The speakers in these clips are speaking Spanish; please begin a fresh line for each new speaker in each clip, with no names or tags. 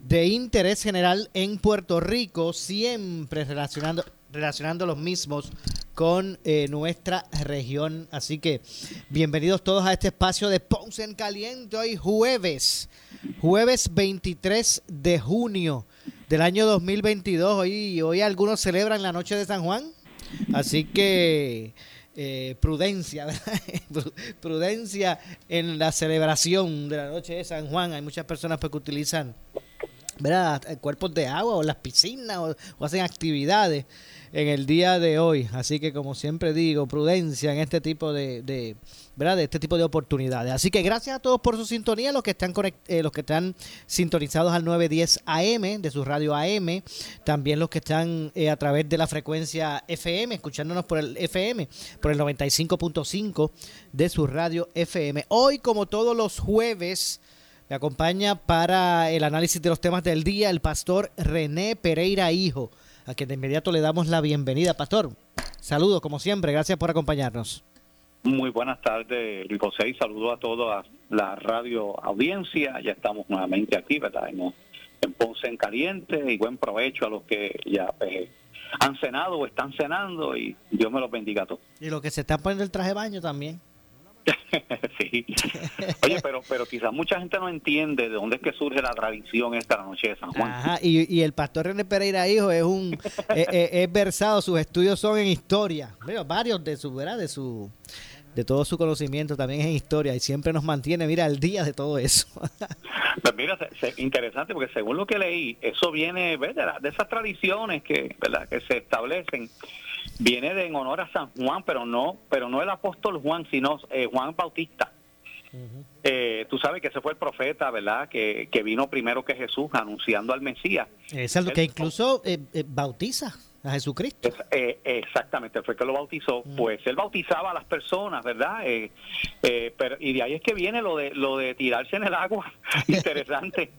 de interés general en Puerto Rico, siempre relacionando, relacionando los mismos con eh, nuestra región. Así que bienvenidos todos a este espacio de Ponce en Caliente hoy jueves, jueves 23 de junio del año 2022. Hoy, hoy algunos celebran la noche de San Juan, así que eh, prudencia, prudencia en la celebración de la noche de San Juan. Hay muchas personas pues, que utilizan ¿verdad? cuerpos de agua o las piscinas o, hacen actividades en el día de hoy. Así que como siempre digo, prudencia en este tipo de, de ¿verdad? de este tipo de oportunidades. Así que gracias a todos por su sintonía, los que están eh, los que están sintonizados al 910 AM de su radio AM, también los que están eh, a través de la frecuencia FM, escuchándonos por el FM, por el 95.5 de su radio FM. Hoy como todos los jueves me acompaña para el análisis de los temas del día el pastor René Pereira Hijo, a quien de inmediato le damos la bienvenida. Pastor, saludos como siempre, gracias por acompañarnos.
Muy buenas tardes, Luis José, y saludo a toda la radio audiencia. Ya estamos nuevamente aquí, ¿verdad? En, en Ponce en Caliente y buen provecho a los que ya pues, han cenado o están cenando y Dios me los bendiga a todos.
Y los que se están poniendo el traje de baño también.
sí. Oye, pero pero quizás mucha gente no entiende de dónde es que surge la tradición esta noche de San Juan.
Ajá, y, el pastor René Pereira Hijo es un es, versado, sus estudios son en historia. varios de su, ¿verdad? De su de todo su conocimiento también es en historia y siempre nos mantiene, mira, al día de todo eso.
pues mira, interesante porque según lo que leí, eso viene de, de esas tradiciones que, ¿verdad? que se establecen viene de en honor a San Juan, pero no, pero no el apóstol Juan, sino eh, Juan Bautista. Eh, tú sabes que ese fue el profeta, ¿verdad? Que, que vino primero que Jesús anunciando al Mesías.
Es el que incluso eh, bautiza a Jesucristo.
exactamente, fue que lo bautizó. Pues él bautizaba a las personas, ¿verdad? pero, y de ahí es que viene lo de, lo de tirarse en el agua. Interesante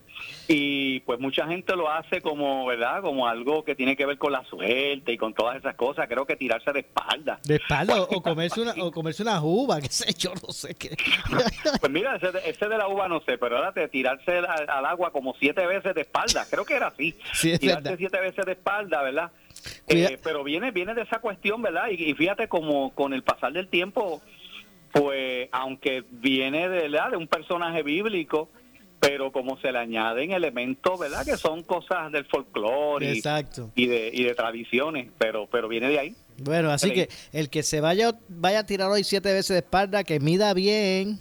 y pues mucha gente lo hace como, ¿verdad? Como algo que tiene que ver con la suerte y con todas esas cosas. Creo que tirarse de espalda.
De espalda o comerse una o comerse una uva, qué sé yo, no sé qué.
pues mira, ese, de la uva no sé, pero ahora de tirarse al, agua como siete veces de espalda, creo que era así. Sí, tirarse siete veces de espalda, ¿verdad? Eh, pero viene viene de esa cuestión, ¿verdad? Y, fíjate como con el pasar del tiempo, pues aunque viene de, de un personaje bíblico, pero como se le añaden elementos, ¿verdad? Que son cosas del folclore y, de, y de tradiciones, pero, pero viene de ahí.
Bueno, así que el que se vaya, vaya a tirar hoy siete veces de espalda, que mida bien,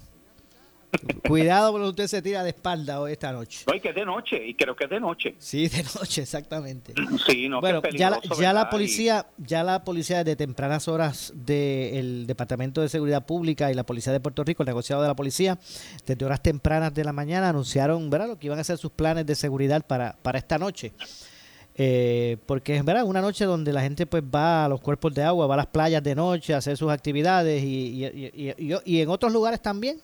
Cuidado cuando usted se tira de espalda hoy esta noche.
No, que es de noche, y creo que es de noche.
Sí, de noche, exactamente.
Sí, no,
bueno, ya, la, ya la policía, ya la policía de tempranas horas del Departamento de Seguridad Pública y la Policía de Puerto Rico, el negociado de la policía, desde horas tempranas de la mañana anunciaron, ¿verdad?, lo que iban a ser sus planes de seguridad para, para esta noche. Eh, porque es verdad una noche donde la gente pues va a los cuerpos de agua, va a las playas de noche a hacer sus actividades y, y, y, y en otros lugares también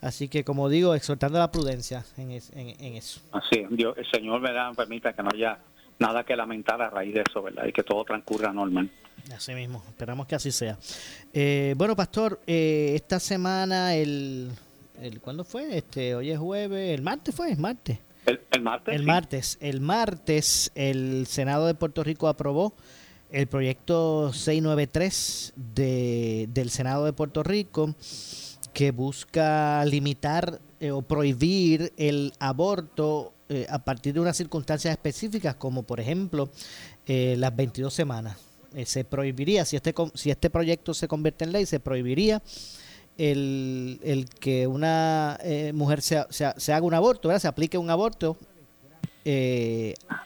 Así que, como digo, exhortando la prudencia en, eso.
Así, Dios, el Señor me da, permita que no haya nada que lamentar a raíz de eso, ¿verdad? Y que todo transcurra normal.
Así mismo, esperamos que así sea. Eh, bueno, Pastor, eh, esta semana, el, el, ¿cuándo fue? Este, hoy es jueves, el martes fue, el martes.
El, martes.
El martes. El martes, el Senado de Puerto Rico aprobó el proyecto 693 de, del Senado de Puerto Rico que busca limitar eh, o prohibir el aborto eh, a partir de unas circunstancias específicas, como por ejemplo eh, las 22 semanas. se prohibiría, si este, si este proyecto se convierte en ley, se prohibiría el, el que una mujer se, se, haga un aborto, ¿verdad? se aplique un aborto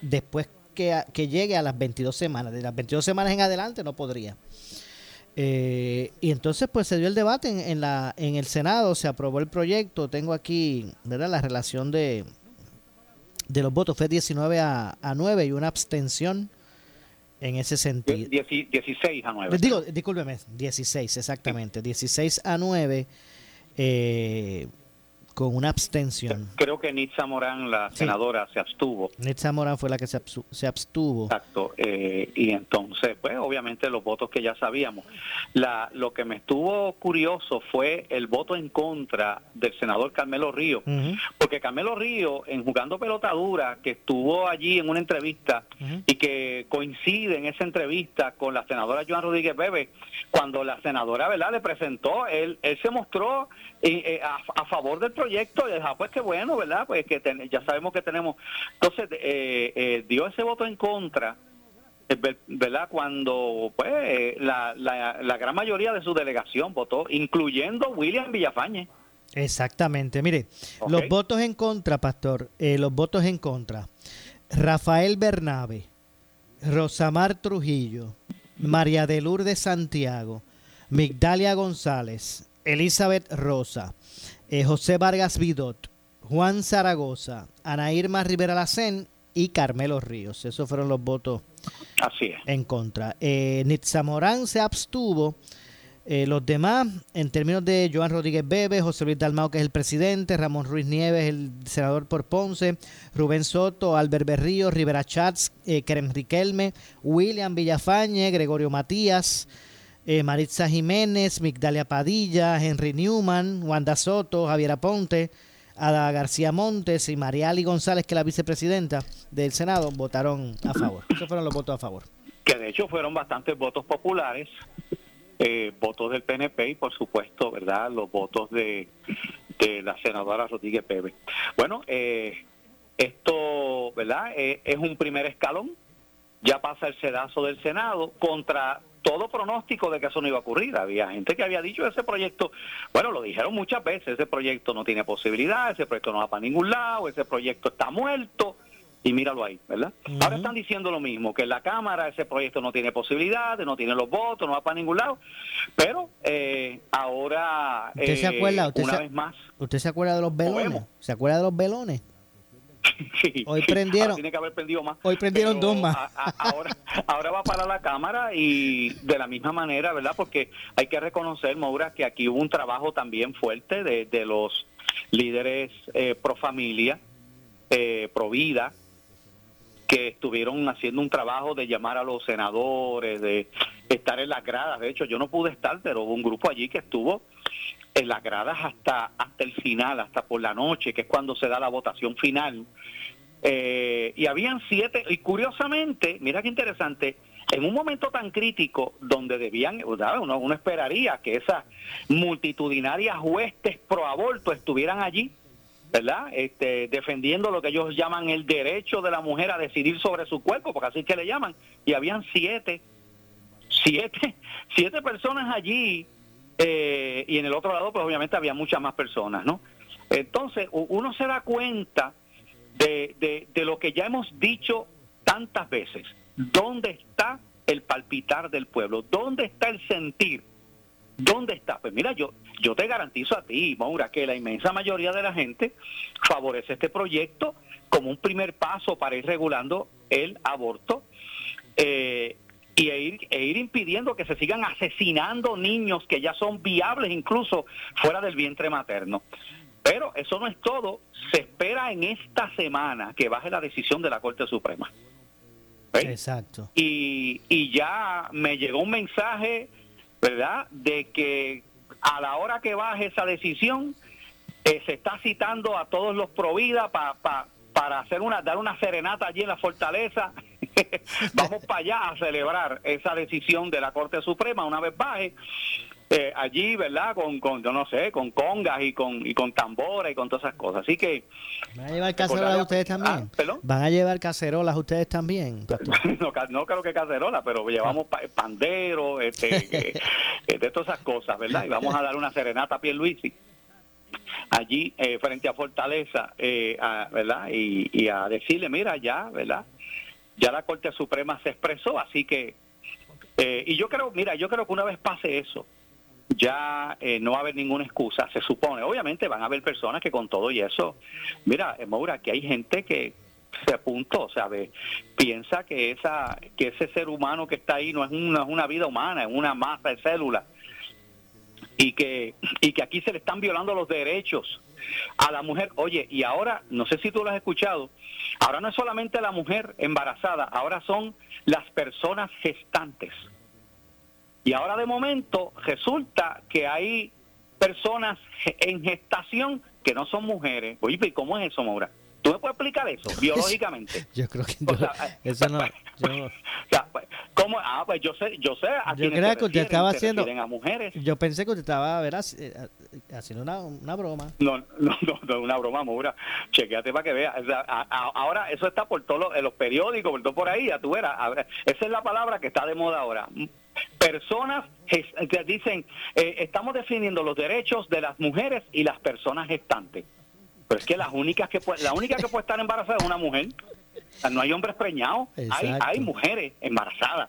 después que, que, llegue a las 22 semanas. De las 22 semanas en adelante no podría. Eh, y entonces pues se dio el debate en, en, la, en el Senado, se aprobó el proyecto, tengo aquí ¿verdad? la relación de, de los votos, fue 19 a, a 9 y una abstención en ese sentido.
16 a 9.
Digo, discúlpeme, 16, exactamente. 16 a 9. Eh, con una abstención.
Creo que Nitza Morán, la senadora, se abstuvo.
Nitza Morán fue la que se, abstuvo.
Exacto. Eh, y entonces, pues obviamente los votos que ya sabíamos. La, lo que me estuvo curioso fue el voto en contra del senador Carmelo Río. Porque Carmelo Río, en Jugando Pelotadura, que estuvo allí en una entrevista y que coincide en esa entrevista con la senadora Joan Rodríguez Bebe, cuando la senadora, ¿verdad?, le presentó, él, él se mostró eh, a, a favor del proyecto y pues que bueno, ¿verdad? Pues que ya sabemos que tenemos. Entonces, eh, eh, dio ese voto en contra, eh, ¿verdad? Cuando pues la, la, gran mayoría de su delegación votó, incluyendo William Villafañe.
Exactamente. Mire, los votos en contra, Pastor, los votos en contra. Rafael Bernabe, Rosamar Trujillo, María de Lourdes Santiago, Migdalia González, Elizabeth Rosa, eh, José Vargas Vidot, Juan Zaragoza, Ana Irma Rivera Lacén y Carmelo Ríos. Esos fueron los votos
Así
en contra. Eh, Nitza Morán se abstuvo. Eh, los demás, en términos de Joan Rodríguez Bebe, José Luis Dalmao, que es el presidente, Ramón Ruiz Nieves, el senador por Ponce, Rubén Soto, Albert Berrío, Rivera Chats, eh, Kerem Riquelme, William Villafañe, Gregorio Matías, eh, Maritza Jiménez, Migdalia Padilla, Henry Newman, Wanda Soto, Javier Aponte, Ada García Montes y Mariali González, que es la vicepresidenta del Senado, votaron a favor. Esos fueron los votos a favor.
Que de hecho fueron bastantes votos populares, eh, votos del PNP y por supuesto, ¿verdad?, los votos de, de la senadora Rodríguez Pepe. Bueno, eh, esto, ¿verdad?, eh, es un primer escalón. Ya pasa el sedazo del Senado contra todo pronóstico de que eso no iba a ocurrir. Había gente que había dicho ese proyecto, bueno, lo dijeron muchas veces, ese proyecto no tiene posibilidad, ese proyecto no va para ningún lado, ese proyecto está muerto. Y míralo ahí, ¿verdad? Ahora están diciendo lo mismo, que en la Cámara ese proyecto no tiene posibilidades, no tiene los votos, no va para ningún lado. Pero eh, ahora,
¿Usted se acuerda?
¿Usted
una
vez más...
¿Usted se acuerda de los velones? ¿Se acuerda de los velones? Hoy prendieron.
tiene que haber prendido más.
Hoy prendieron dos más.
ahora, ahora va para la cámara y de la misma manera, ¿verdad? Porque hay que reconocer, Maura, que aquí hubo un trabajo también fuerte de, de los líderes eh, pro familia, eh, pro vida, que estuvieron haciendo un trabajo de llamar a los senadores, de estar en las gradas. De hecho, yo no pude estar, pero hubo un grupo allí que estuvo en las gradas hasta, hasta el final, hasta por la noche, que es cuando se da la votación final. Eh, y habían siete, y curiosamente, mira qué interesante, en un momento tan crítico donde debían, uno, uno esperaría que esas multitudinarias huestes pro aborto estuvieran allí, ¿verdad? Este, defendiendo lo que ellos llaman el derecho de la mujer a decidir sobre su cuerpo, porque así es que le llaman, y habían siete, siete, siete personas allí eh, y en el otro lado, pues obviamente había muchas más personas, ¿no? Entonces, uno se da cuenta de, de, lo que ya hemos dicho tantas veces. ¿Dónde está el palpitar del pueblo? ¿Dónde está el sentir? ¿Dónde está? Pues mira, yo, yo te garantizo a ti, Maura, que la inmensa mayoría de la gente favorece este proyecto como un primer paso para ir regulando el aborto. Eh, y e ir, e ir impidiendo que se sigan asesinando niños que ya son viables incluso fuera del vientre materno. Pero eso no es todo. Se espera en esta semana que baje la decisión de la Corte Suprema.
Exacto.
Y, y ya me llegó un mensaje, ¿verdad?, de que a la hora que baje esa decisión, eh, se está citando a todos los Provida para para hacer una dar una serenata allí en la fortaleza. Vamos para allá a celebrar esa decisión de la Corte Suprema una vez baje. Eh, allí, ¿verdad? Con, con, yo no sé, con congas y con, y con tambores y con todas esas cosas. Así que...
¿Van a llevar cacerolas ustedes también? Ah, ¿Van a llevar cacerolas ustedes también?
no, no creo que cacerolas, pero llevamos pandero, este, de todas esas cosas, ¿verdad? Y vamos a dar una serenata a Pierluisi allí eh, frente a Fortaleza, eh, ¿verdad? Y, y a decirle, mira, ya, ¿verdad? Ya la Corte Suprema se expresó, así que... y yo creo, mira, yo creo que una vez pase eso, ya eh, no va a haber ninguna excusa, se supone. Obviamente van a haber personas que con todo y eso, mira, eh, Maura, que hay gente que se apuntó, ¿sabes? Piensa que esa que ese ser humano que está ahí no es una, una vida humana, es una masa de células. Y que, y que aquí se le están violando los derechos a la mujer. Oye, y ahora, no sé si tú lo has escuchado, ahora no es solamente la mujer embarazada, ahora son las personas gestantes. Y ahora de momento resulta que hay personas en gestación que no son mujeres. Oye, ¿y cómo es eso, Maura? ¿Tú me puedes explicar eso biológicamente?
yo creo que no, eso no. Yo,
pues, ¿cómo? Ah, pues yo sé, yo sé.
A yo creo que usted estaba haciendo.
A mujeres.
Yo pensé que usted estaba verás, eh, haciendo una, una broma.
No, no, no, no, una broma, Maura. Chequéate para que veas. ahora eso está por todos los, en los periódicos, por todo por ahí. Ya tú verás. Esa es la palabra que está de moda ahora personas dicen, eh, estamos definiendo los derechos de las mujeres y las personas gestantes. Pero es que las únicas que la única que puede estar embarazada es una mujer. no hay hombres preñados, hay, hay mujeres embarazadas.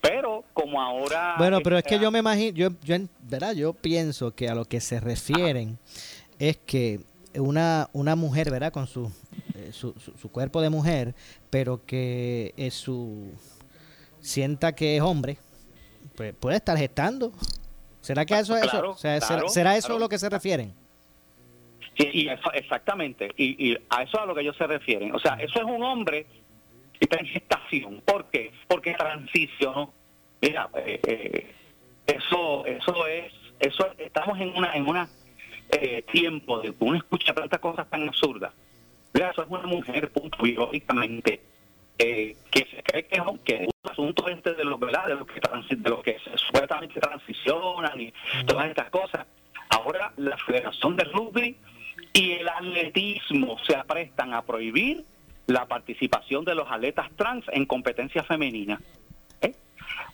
Pero como ahora...
Bueno, pero es que yo me imagino, yo, yo, ¿verdad? yo pienso que a lo que se refieren es que una, una mujer, ¿verdad? Con su, eh, su, su, cuerpo de mujer, pero que es su sienta que es hombre, pues puede estar gestando. ¿Será que eso es eso? ¿Será, eso lo que se refieren?
Sí, y exactamente. Y, a eso es a lo que ellos se refieren. O sea, eso es un hombre que está en gestación. ¿Por qué? Porque transicionó. Mira, eh, eh, eso, eso es, eso estamos en una, en una eh, tiempo de uno escucha tantas cosas tan absurdas. Mira, eso es una mujer, punto, biológicamente eh, que se cree que, que es un asunto este de los, ¿verdad? de los que, de los que supuestamente transicionan y todas estas cosas. Ahora la Federación de Rugby y el atletismo se aprestan a prohibir la participación de los atletas trans en competencia femenina. ¿eh?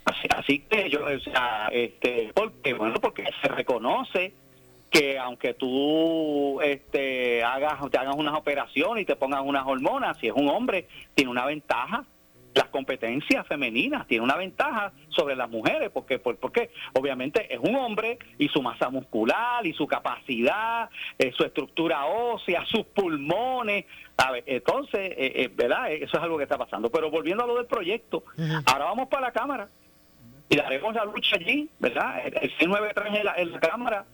Así, así, que yo, o sea, este, porque, bueno, porque se reconoce que aunque tú este, hagas, te hagas unas operaciones y te pongas unas hormonas, si es un hombre, tiene una ventaja. Las competencias femeninas tiene una ventaja sobre las mujeres, porque, por, porque obviamente es un hombre y su masa muscular y su capacidad, eh, su estructura ósea, sus pulmones. A entonces, eh, eh, ¿verdad? Eso es algo que está pasando. Pero volviendo a lo del proyecto, ahora vamos para la Cámara y daremos la lucha allí, ¿verdad? El C93 en la, en la Cámara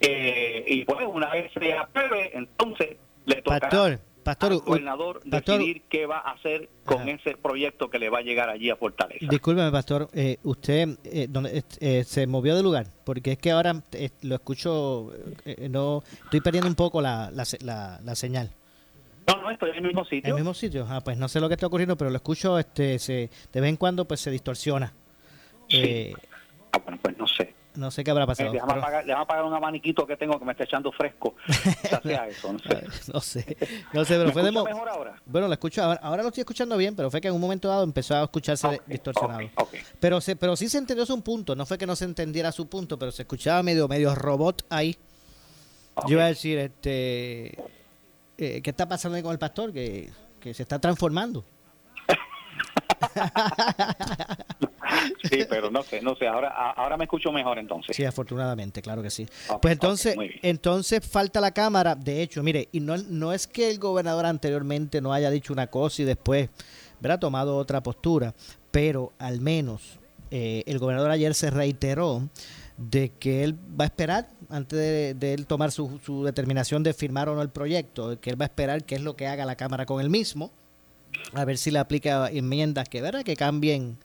eh, y pues una vez se apruebe, entonces le tocará
pastor, al
gobernador decidir qué va a hacer con ese proyecto que le va a llegar allí a Fortaleza.
Discúlpeme, pastor, eh, usted eh, donde, eh, se movió de lugar, porque es que ahora lo escucho, no estoy perdiendo un poco la, la, la, señal.
No, no, estoy en el mismo sitio.
En el mismo sitio, ah, pues no sé lo que está ocurriendo, pero lo escucho, este, se, de vez en cuando pues se distorsiona.
Sí. ah, bueno, pues no sé.
No sé qué habrá pasado.
le, vamos a pagar, un abaniquito que tengo que me está echando fresco. eso, no sé.
no sé. No sé, pero fue de
mejor ahora?
Bueno, lo escucho ahora, ahora lo estoy escuchando bien, pero fue que en un momento dado empezó a escucharse distorsionado. Pero se, pero sí se entendió su punto, no fue que no se entendiera su punto, pero se escuchaba medio medio robot ahí. Yo iba a decir, este eh, ¿qué está pasando ahí con el pastor? Que, que se está transformando.
Sí, pero no sé, no sé, ahora, ahora me escucho mejor entonces.
Sí, afortunadamente, claro que sí. pues entonces, entonces falta la Cámara, de hecho, mire, y no, no es que el gobernador anteriormente no haya dicho una cosa y después, ¿verdad?, tomado otra postura, pero al menos eh, el gobernador ayer se reiteró de que él va a esperar antes de, de él tomar su, su, determinación de firmar o no el proyecto, que él va a esperar qué es lo que haga la Cámara con él mismo, a ver si le aplica enmiendas que, ¿verdad? que cambien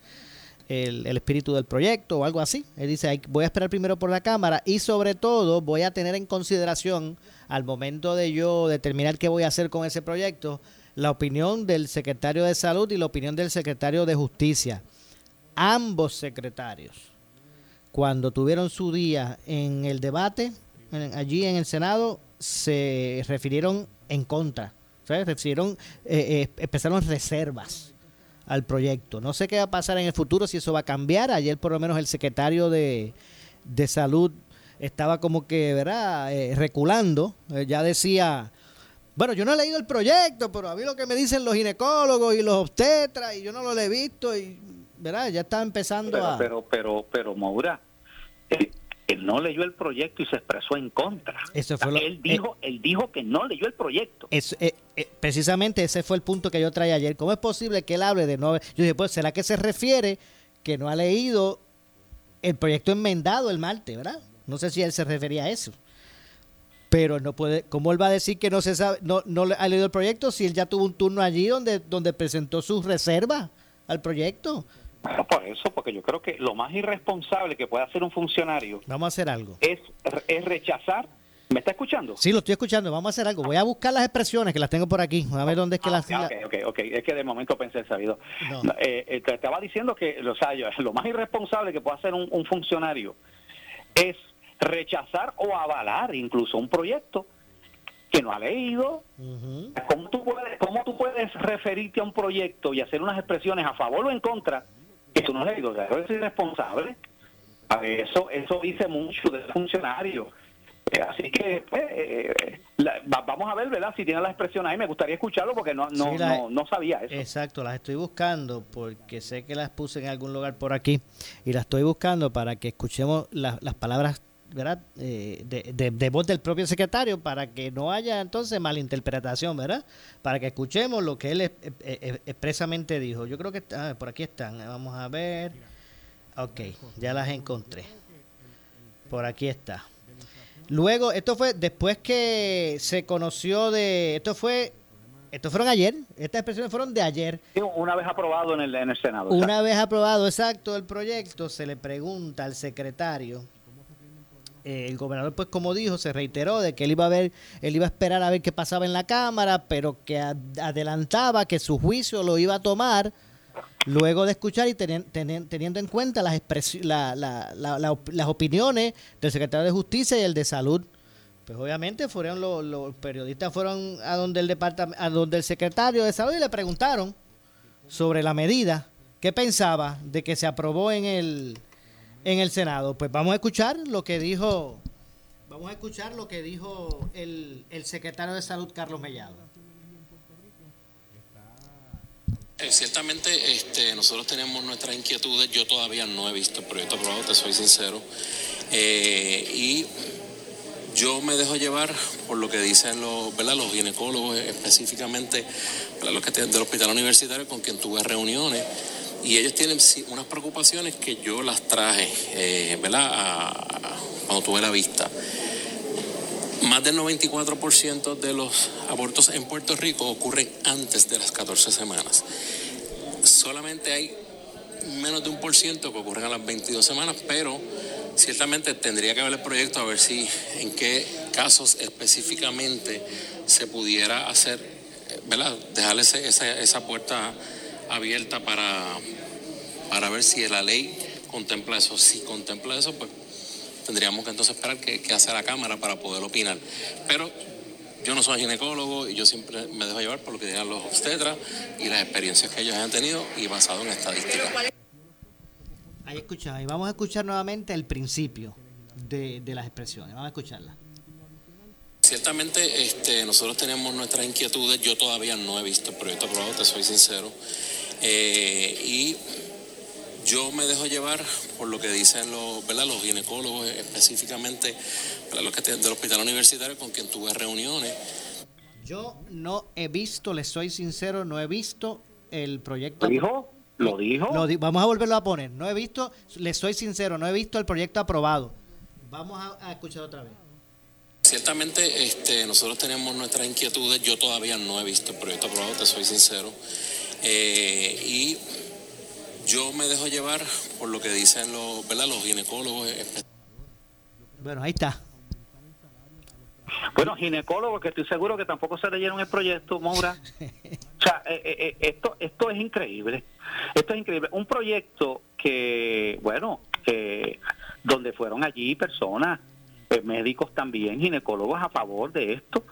el, espíritu del proyecto o algo así. Él dice, voy a esperar primero por la Cámara y sobre todo voy a tener en consideración al momento de yo determinar qué voy a hacer con ese proyecto, la opinión del secretario de Salud y la opinión del secretario de Justicia. Ambos secretarios cuando tuvieron su día en el debate, allí en el Senado, se refirieron en contra. Se refirieron, eh, eh, empezaron reservas al proyecto. No sé qué va a pasar en el futuro, si eso va a cambiar. Ayer por lo menos el secretario de, de Salud estaba como que, ¿verdad?, eh, reculando. ya decía, bueno, yo no he leído el proyecto, pero a mí lo que me dicen los ginecólogos y los obstetras, y yo no lo he visto, y, ¿verdad? Ya está empezando
a... Pero, pero, pero, Maura, él, no leyó el proyecto y se expresó en contra.
Eso fue
él, dijo, él dijo que no leyó el proyecto.
Es, eh, eh, precisamente ese fue el punto que yo traía ayer. ¿Cómo es posible que él hable de no... Yo dije, pues, ¿será que se refiere que no ha leído el proyecto enmendado el martes, verdad? No sé si él se refería a eso pero no puede, ¿cómo él va a decir que no se sabe, no, no ha leído el proyecto si él ya tuvo un turno allí donde, donde presentó sus reservas al proyecto?
Bueno, por eso, porque yo creo que lo más irresponsable que puede hacer un funcionario
Vamos a hacer algo.
Es, es rechazar. ¿Me está escuchando?
Sí, lo estoy escuchando. Vamos a hacer algo. Voy a buscar las expresiones que las tengo por aquí. A ver dónde es que ah, las.
Ok, ok, ok. Es que de momento pensé sabido. Eh, eh, te estaba diciendo que o sea, lo más irresponsable que puede hacer un, un funcionario es rechazar o avalar incluso un proyecto que no ha leído. ¿Cómo, tú puedes, ¿Cómo tú puedes referirte a un proyecto y hacer unas expresiones a favor o en contra tú no has leído? Eres irresponsable. Eso, eso dice mucho del funcionario. Eh, así que pues, eh, vamos a ver, ¿verdad? Si tiene la expresión ahí, me gustaría escucharlo porque no, no, no, sabía eso.
Exacto, las estoy buscando porque sé que las puse en algún lugar por aquí y las estoy buscando para que escuchemos las palabras. Eh, de, voz del propio secretario para que no haya entonces malinterpretación, ¿verdad? Para que escuchemos lo que él expresamente dijo. Yo creo que ah, por aquí están, vamos a ver. Ok, ya las encontré. Por aquí está. Luego, esto fue después que se conoció de. Esto fue. Estos fueron ayer. Estas expresiones fueron de ayer.
Una vez aprobado en el, en el Senado.
Una vez aprobado, exacto, el proyecto, se le pregunta al secretario eh, el gobernador, pues como dijo, se reiteró de que él iba a ver, él iba a esperar a ver qué pasaba en la Cámara, pero que adelantaba que su juicio lo iba a tomar luego de escuchar y teniendo en cuenta las, las opiniones del secretario de Justicia y el de Salud. Pues obviamente fueron los, periodistas fueron a donde el departamento, a donde el secretario de Salud y le preguntaron sobre la medida, qué pensaba de que se aprobó en el en el Senado. Pues vamos a escuchar lo que dijo, vamos a escuchar lo que dijo el, secretario de Salud, Carlos Mellado.
Eh, ciertamente este, nosotros tenemos nuestras inquietudes, yo todavía no he visto el proyecto aprobado, te soy sincero, eh, y yo me dejo llevar por lo que dicen los, ¿verdad? los ginecólogos, específicamente los que del hospital universitario con quien tuve reuniones y ellos tienen unas preocupaciones que yo las traje, eh, ¿verdad? cuando tuve la vista. Más del 94% de los abortos en Puerto Rico ocurren antes de las 14 semanas. Solamente hay menos de un por ciento que ocurren a las 22 semanas, pero ciertamente tendría que ver el proyecto a ver si en qué casos específicamente se pudiera hacer, ¿verdad? Dejarle esa, esa puerta abierta para, para ver si la ley contempla eso. Si contempla eso, pues tendríamos que entonces esperar que, que hace la Cámara para poder opinar. Pero yo no soy ginecólogo y yo siempre me dejo llevar por lo que digan los obstetras y las experiencias que ellos han tenido y basado en estadísticas.
Ahí escuchamos, y vamos a escuchar nuevamente el principio de, de las expresiones. Vamos a escucharla.
Ciertamente este, nosotros tenemos nuestras inquietudes, yo todavía no he visto el proyecto aprobado, te soy sincero, eh, y yo me dejo llevar por lo que dicen los, ¿verdad? los ginecólogos, específicamente los que del hospital universitario con quien tuve reuniones.
Yo no he visto, les soy sincero, no he visto el proyecto.
¿Lo dijo? ¿Lo dijo?
vamos a volverlo a poner. No he visto, les soy sincero, no he visto el proyecto aprobado. Vamos a escuchar otra vez.
Ciertamente este, nosotros tenemos nuestras inquietudes, yo todavía no he visto el proyecto aprobado, te soy sincero, eh, y yo me dejo llevar por lo que dicen los, ¿verdad? los ginecólogos.
Bueno, ahí está.
Bueno, ginecólogos que estoy seguro que tampoco se leyeron el proyecto, Moura. o sea, eh, eh, esto, esto es increíble. Esto es increíble. Un proyecto que, bueno, donde fueron allí personas, eh, médicos también, ginecólogos a favor de esto.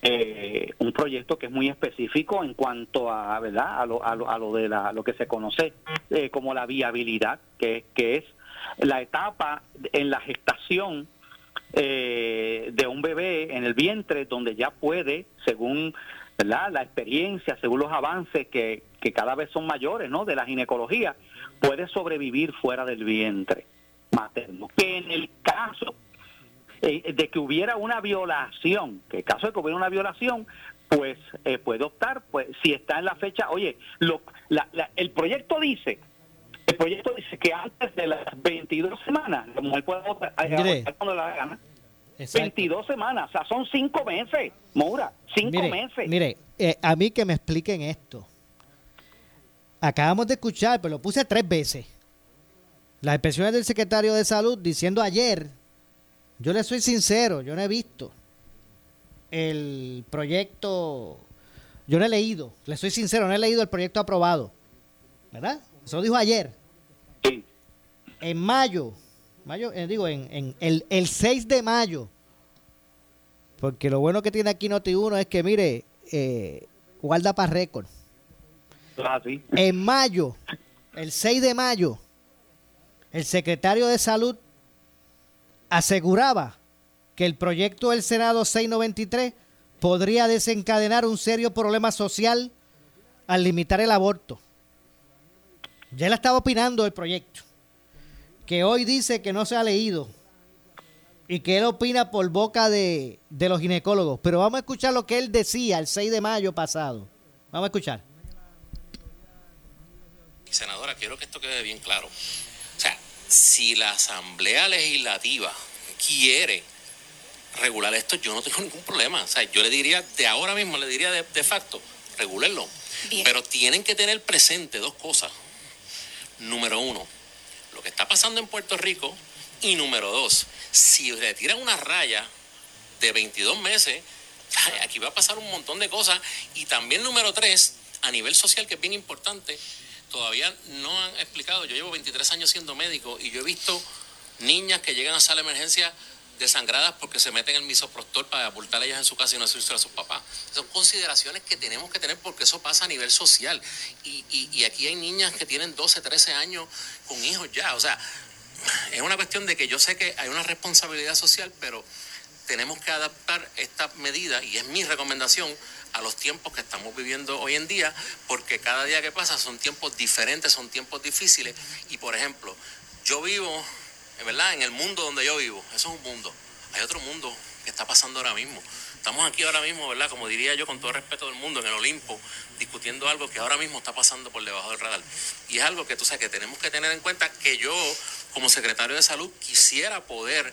Eh, un proyecto que es muy específico en cuanto a verdad a lo, a lo, a lo de la, lo que se conoce eh, como la viabilidad que, que es la etapa en la gestación eh, de un bebé en el vientre donde ya puede según ¿verdad? la experiencia según los avances que, que cada vez son mayores no de la ginecología puede sobrevivir fuera del vientre materno. Que en el caso eh, de que hubiera una violación, que en caso de que hubiera una violación, pues eh, puede optar, pues si está en la fecha, oye, lo, el proyecto dice, el proyecto dice que antes de las 22 semanas, la mujer puede votar cuando la gana. 22 semanas, o sea, son cinco meses, Moura, cinco meses.
Mire, eh, a mí que me expliquen esto. Acabamos de escuchar, pero lo puse tres veces. Las expresiones del secretario de Salud diciendo ayer yo le soy sincero, yo no he visto el proyecto, yo no he leído, le soy sincero, no he leído el proyecto aprobado, ¿verdad? Eso dijo ayer. Sí. En mayo, mayo eh, digo, en, el, el 6 de mayo, porque lo bueno que tiene aquí Noti1 es que, mire, eh, guarda para récord. Ah, en mayo, el 6 de mayo, el secretario de Salud aseguraba que el proyecto del Senado 693 podría desencadenar un serio problema social al limitar el aborto. Ya él estaba opinando del proyecto, que hoy dice que no se ha leído y que él opina por boca de, de los ginecólogos. Pero vamos a escuchar lo que él decía el 6 de mayo pasado. Vamos a escuchar.
Senadora, quiero que esto quede bien claro si la Asamblea Legislativa quiere regular esto, yo no tengo ningún problema. O sea, yo le diría, de ahora mismo le diría de, facto, regularlo. Pero tienen que tener presente dos cosas. Número uno, lo que está pasando en Puerto Rico. Y número dos, si le tiran una raya de 22 meses, aquí va a pasar un montón de cosas. Y también número tres, a nivel social, que es bien importante, todavía no han explicado, yo llevo 23 años siendo médico y yo he visto niñas que llegan a sala de emergencia desangradas porque se meten el misoprostol para aportar a ellas en su casa y no hacerse a sus papás. Son consideraciones que tenemos que tener porque eso pasa a nivel social. Y, y, aquí hay niñas que tienen 12, 13 años con hijos ya. O sea, es una cuestión de que yo sé que hay una responsabilidad social, pero tenemos que adaptar esta medida y es mi recomendación a los tiempos que estamos viviendo hoy en día, porque cada día que pasa son tiempos diferentes, son tiempos difíciles. Y por ejemplo, yo vivo, ¿verdad? En el mundo donde yo vivo, eso es un mundo. Hay otro mundo que está pasando ahora mismo. Estamos aquí ahora mismo, ¿verdad? Como diría yo, con todo respeto del mundo, en el Olimpo, discutiendo algo que ahora mismo está pasando por debajo del radar. Y es algo que tú sabes que tenemos que tener en cuenta que yo, como secretario de salud, quisiera poder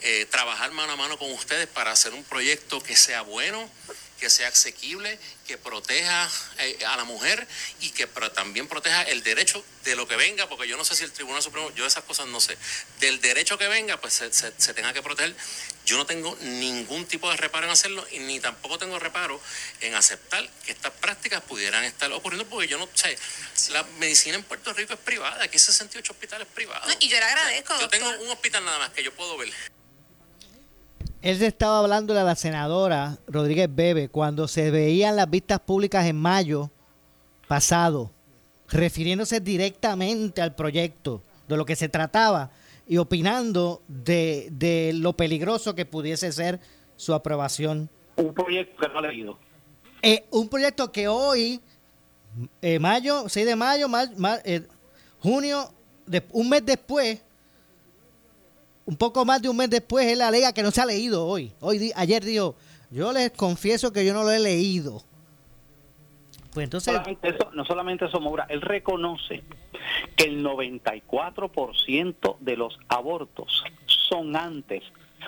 eh, trabajar mano a mano con ustedes para hacer un proyecto que sea bueno, que sea asequible, que proteja eh, a la mujer y que también proteja el derecho de lo que venga, porque yo no sé si el Tribunal Supremo, yo esas cosas no sé, del derecho que venga, pues se, tenga que proteger. Yo no tengo ningún tipo de reparo en hacerlo y ni tampoco tengo reparo en aceptar que estas prácticas pudieran estar ocurriendo, porque yo no sé, la medicina en Puerto Rico es privada, aquí hay 68 hospitales privados.
y yo le agradezco.
Yo tengo un hospital nada más que yo puedo ver.
Él estaba hablando a la senadora Rodríguez Bebe cuando se veían las vistas públicas en mayo pasado, refiriéndose directamente al proyecto, de lo que se trataba y opinando de, lo peligroso que pudiese ser su aprobación.
Un proyecto que no ha leído.
Eh, un proyecto que hoy, eh, mayo, 6 de mayo, eh, junio, de, un mes después, un poco más de un mes después, él alega que no se ha leído hoy. hoy ayer dijo, yo les confieso que yo no lo he leído.
Pues entonces... no solamente eso, Maura, él reconoce que el 94% de los abortos son antes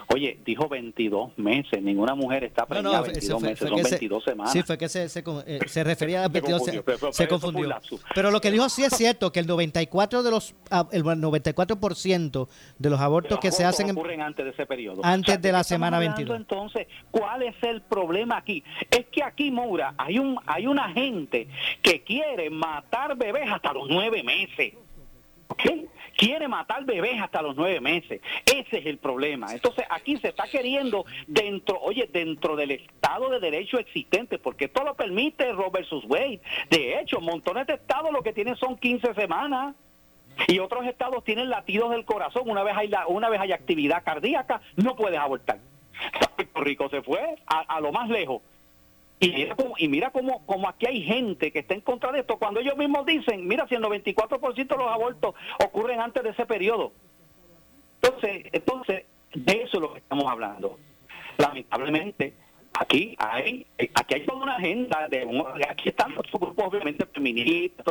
Oye, dijo 22 meses, ninguna mujer está preñada 22 meses, son 22 semanas.
Sí, fue que se, se, eh, se refería a las 22 semanas. Se confundió. Pero lo que dijo sí es cierto, que el 94 de los ah, el 94% de los abortos que se hacen
ocurren antes de ese periodo.
Antes de la semana 22.
Entonces, ¿cuál es el problema aquí? Es que aquí, Moura, hay un hay una gente que quiere matar bebés hasta los nueve meses. Quiere matar bebés hasta los nueve meses. Ese es el problema. Entonces aquí se está queriendo dentro, oye, dentro del Estado de Derecho existente, porque esto lo permite Roe versus Wade. De hecho, montones de estados lo que tienen son 15 semanas. Y otros estados tienen latidos del corazón. Una vez hay, una vez hay actividad cardíaca, no puedes abortar. Puerto Rico se fue a, lo más lejos. Y mira, cómo, y mira cómo, cómo, aquí hay gente que está en contra de esto, cuando ellos mismos dicen, mira, si el 94% de los abortos ocurren antes de ese periodo. Entonces, entonces, de eso es lo que estamos hablando. Lamentablemente, aquí hay aquí hay toda una agenda de aquí están los grupos obviamente feministas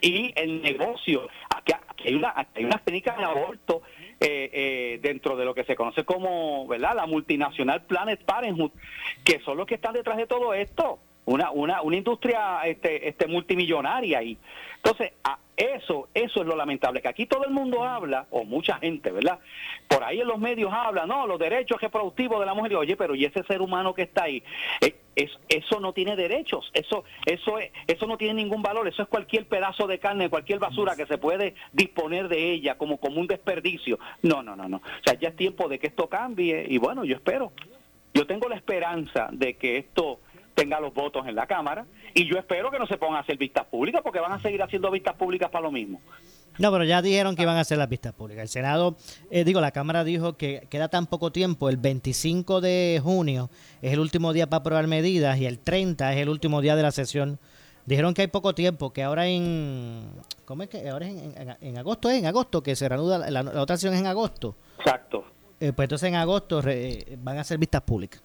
y el negocio aquí, hay una hay unas técnicas de aborto eh, eh, dentro de lo que se conoce como verdad la multinacional Planet Parenthood que son los que están detrás de todo esto una, una, una industria este, este multimillonaria y entonces a eso eso es lo lamentable que aquí todo el mundo habla o mucha gente verdad por ahí en los medios habla no los derechos reproductivos de la mujer y, oye pero y ese ser humano que está ahí eh, es, eso no tiene derechos eso eso eso no tiene ningún valor eso es cualquier pedazo de carne cualquier basura que se puede disponer de ella como como un desperdicio. No no no no. O sea ya es tiempo de que esto cambie y bueno yo espero. Yo tengo la esperanza de que esto tenga los votos en la Cámara y yo espero que no se pongan a hacer vistas públicas porque van a seguir haciendo vistas públicas para lo mismo.
No, pero ya dijeron que iban a hacer las vistas públicas. El Senado, eh, digo, la Cámara dijo que queda tan poco tiempo, el 25 de junio es el último día para aprobar medidas y el 30 es el último día de la sesión. Dijeron que hay poco tiempo, que ahora en... ¿Cómo es que? Ahora es en, agosto, es en agosto que se reanuda, la, otra sesión es en agosto.
Exacto.
Eh, pues entonces en agosto van a hacer vistas públicas.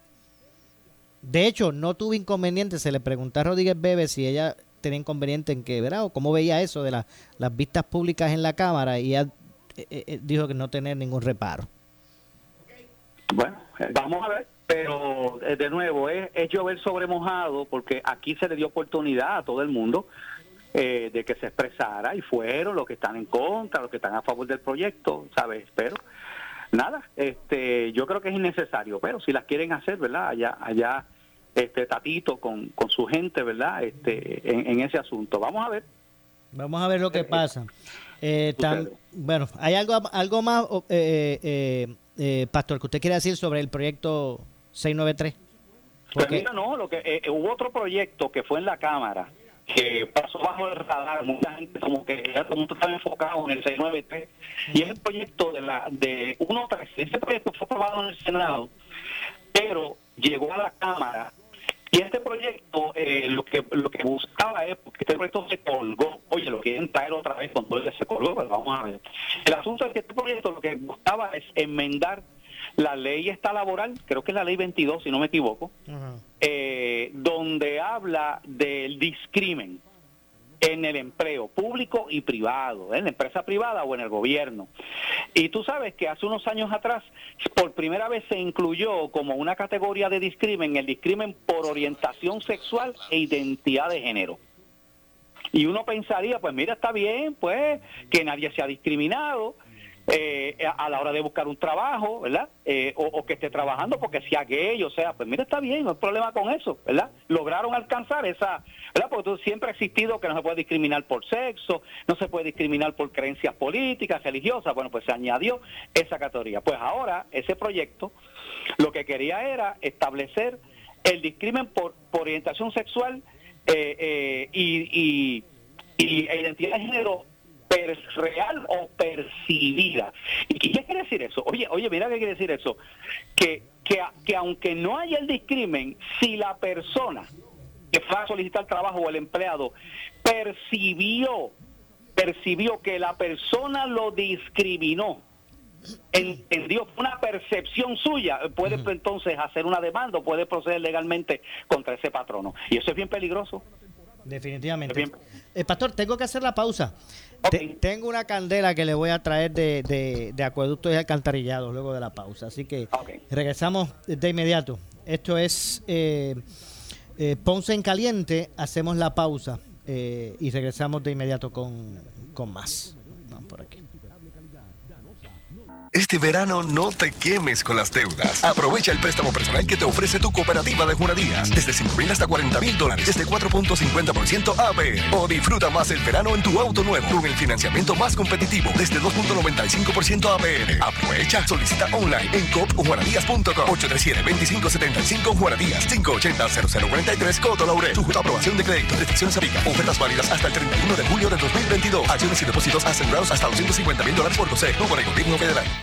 De hecho, no tuve inconveniente. Se le preguntó a Rodríguez Bebe si ella tenía inconveniente en que, ¿verdad? O cómo veía eso de las vistas públicas en la Cámara y ella eh, eh, eh, dijo que no tener ningún reparo.
Bueno, vamos a ver, pero de nuevo, es, es llover sobre mojado porque aquí se le dio oportunidad a todo el mundo de que se expresara y fueron los que están en contra, los que están a favor del proyecto, ¿sabes? Pero nada, este, yo creo que es innecesario, pero si las quieren hacer, ¿verdad? Allá, allá este Tatito con, con su gente, ¿verdad? Este, en, ese asunto. Vamos a ver.
Vamos a ver lo que eh, pasa. Eh, bueno, ¿hay algo, algo más, eh, Pastor, que usted quiere decir sobre el proyecto 693?
Pues mira, no, lo que hubo otro proyecto que fue en la Cámara, que pasó bajo el radar, mucha gente como que ya todo el mundo estaba enfocado en el 693, y es el proyecto de la de 113, ese proyecto fue aprobado en el Senado, pero llegó a la Cámara y este proyecto eh, lo que lo que buscaba es, porque este proyecto se colgó, oye, lo quieren traer otra vez cuando él se colgó, pero vamos a ver. El asunto es que este proyecto lo que buscaba es enmendar la ley está laboral, creo que es la ley 22, si no me equivoco, eh, donde habla del discrimen en el empleo público y privado, en la empresa privada o en el gobierno. Y tú sabes que hace unos años atrás, por primera vez se incluyó como una categoría de discrimen el discrimen por orientación sexual e identidad de género. Y uno pensaría, pues mira, está bien, pues que nadie sea discriminado, eh, a la hora de buscar un trabajo, ¿verdad? Eh, o, que esté trabajando porque sea gay, o sea, pues mira, está bien, no hay problema con eso, ¿verdad? Lograron alcanzar esa, ¿verdad? Porque siempre ha existido que no se puede discriminar por sexo, no se puede discriminar por creencias políticas, religiosas, bueno, pues se añadió esa categoría. Pues ahora, ese proyecto lo que quería era establecer el discrimen por, orientación sexual eh, y, y, y identidad de género real o percibida. ¿Y qué quiere decir eso? Oye, oye, mira qué quiere decir eso. Que, que, que aunque no haya el discrimen, si la persona que fue a solicitar trabajo o el empleado percibió, percibió que la persona lo discriminó, entendió una percepción suya, puede entonces hacer una demanda o puede proceder legalmente contra ese patrono. Y eso es bien peligroso.
Definitivamente. Eh, pastor, tengo que hacer la pausa. tengo una candela que le voy a traer de, de, acueductos y alcantarillados luego de la pausa. Así que regresamos de inmediato. Esto es eh, eh, Ponce en Caliente. Hacemos la pausa y regresamos de inmediato con, con más. Vamos por aquí.
Este verano no te quemes con las deudas. Aprovecha el préstamo personal que te ofrece tu cooperativa de juradías. Desde 5 mil hasta 40 mil dólares. Desde 4.50% APR. O disfruta más el verano en tu auto nuevo. Con el financiamiento más competitivo. Desde 2.95% APR. Aprovecha. Solicita online en copjuradías.com. 837-2575 Juradías. 580-0043 Coto Laurel. A aprobación de crédito. Restricciones aplica. Ofertas válidas hasta el 31 de julio de 2022. Acciones y depósitos asegurados hasta 250 mil dólares por no por el gobierno federal.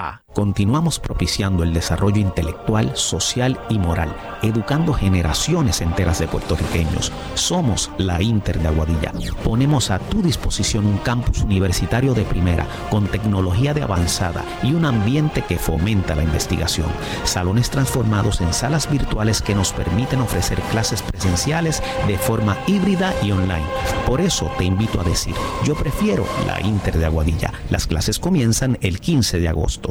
Continuamos propiciando el desarrollo intelectual, social y moral, educando generaciones enteras de puertorriqueños. Somos la Inter de Aguadilla. Ponemos a tu disposición un campus universitario de primera, con tecnología de avanzada y un ambiente que fomenta la investigación. Salones transformados en salas virtuales que nos permiten ofrecer clases presenciales de forma híbrida y online. Por eso te invito a decir, yo prefiero la Inter de Aguadilla. Las clases comienzan el 15 de agosto.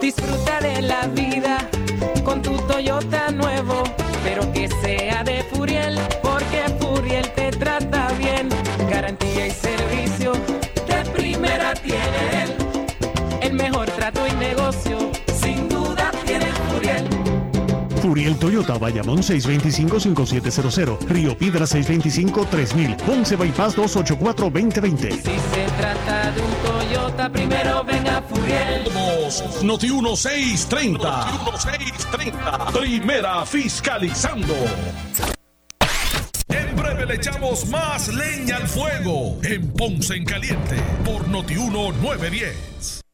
Disfruta de la vida con tu Toyota nuevo, Furiel
Toyota, Bayamón 625-5700, Río Piedra 625-3000, Ponce Bypass 284-2020.
Si se trata de un Toyota, primero venga Furiel.
Noti 1630. Noti 1630. Primera fiscalizando. En breve le echamos más leña al fuego en Ponce en Caliente por Noti 1910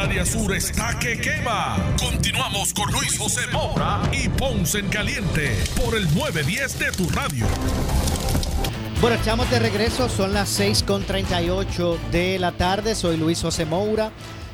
Área sur está que quema. Continuamos con Luis José Moura y Ponce en Caliente por el 910 de tu radio.
Bueno, estamos de regreso, son las 6.38 de la tarde. Soy Luis José Moura.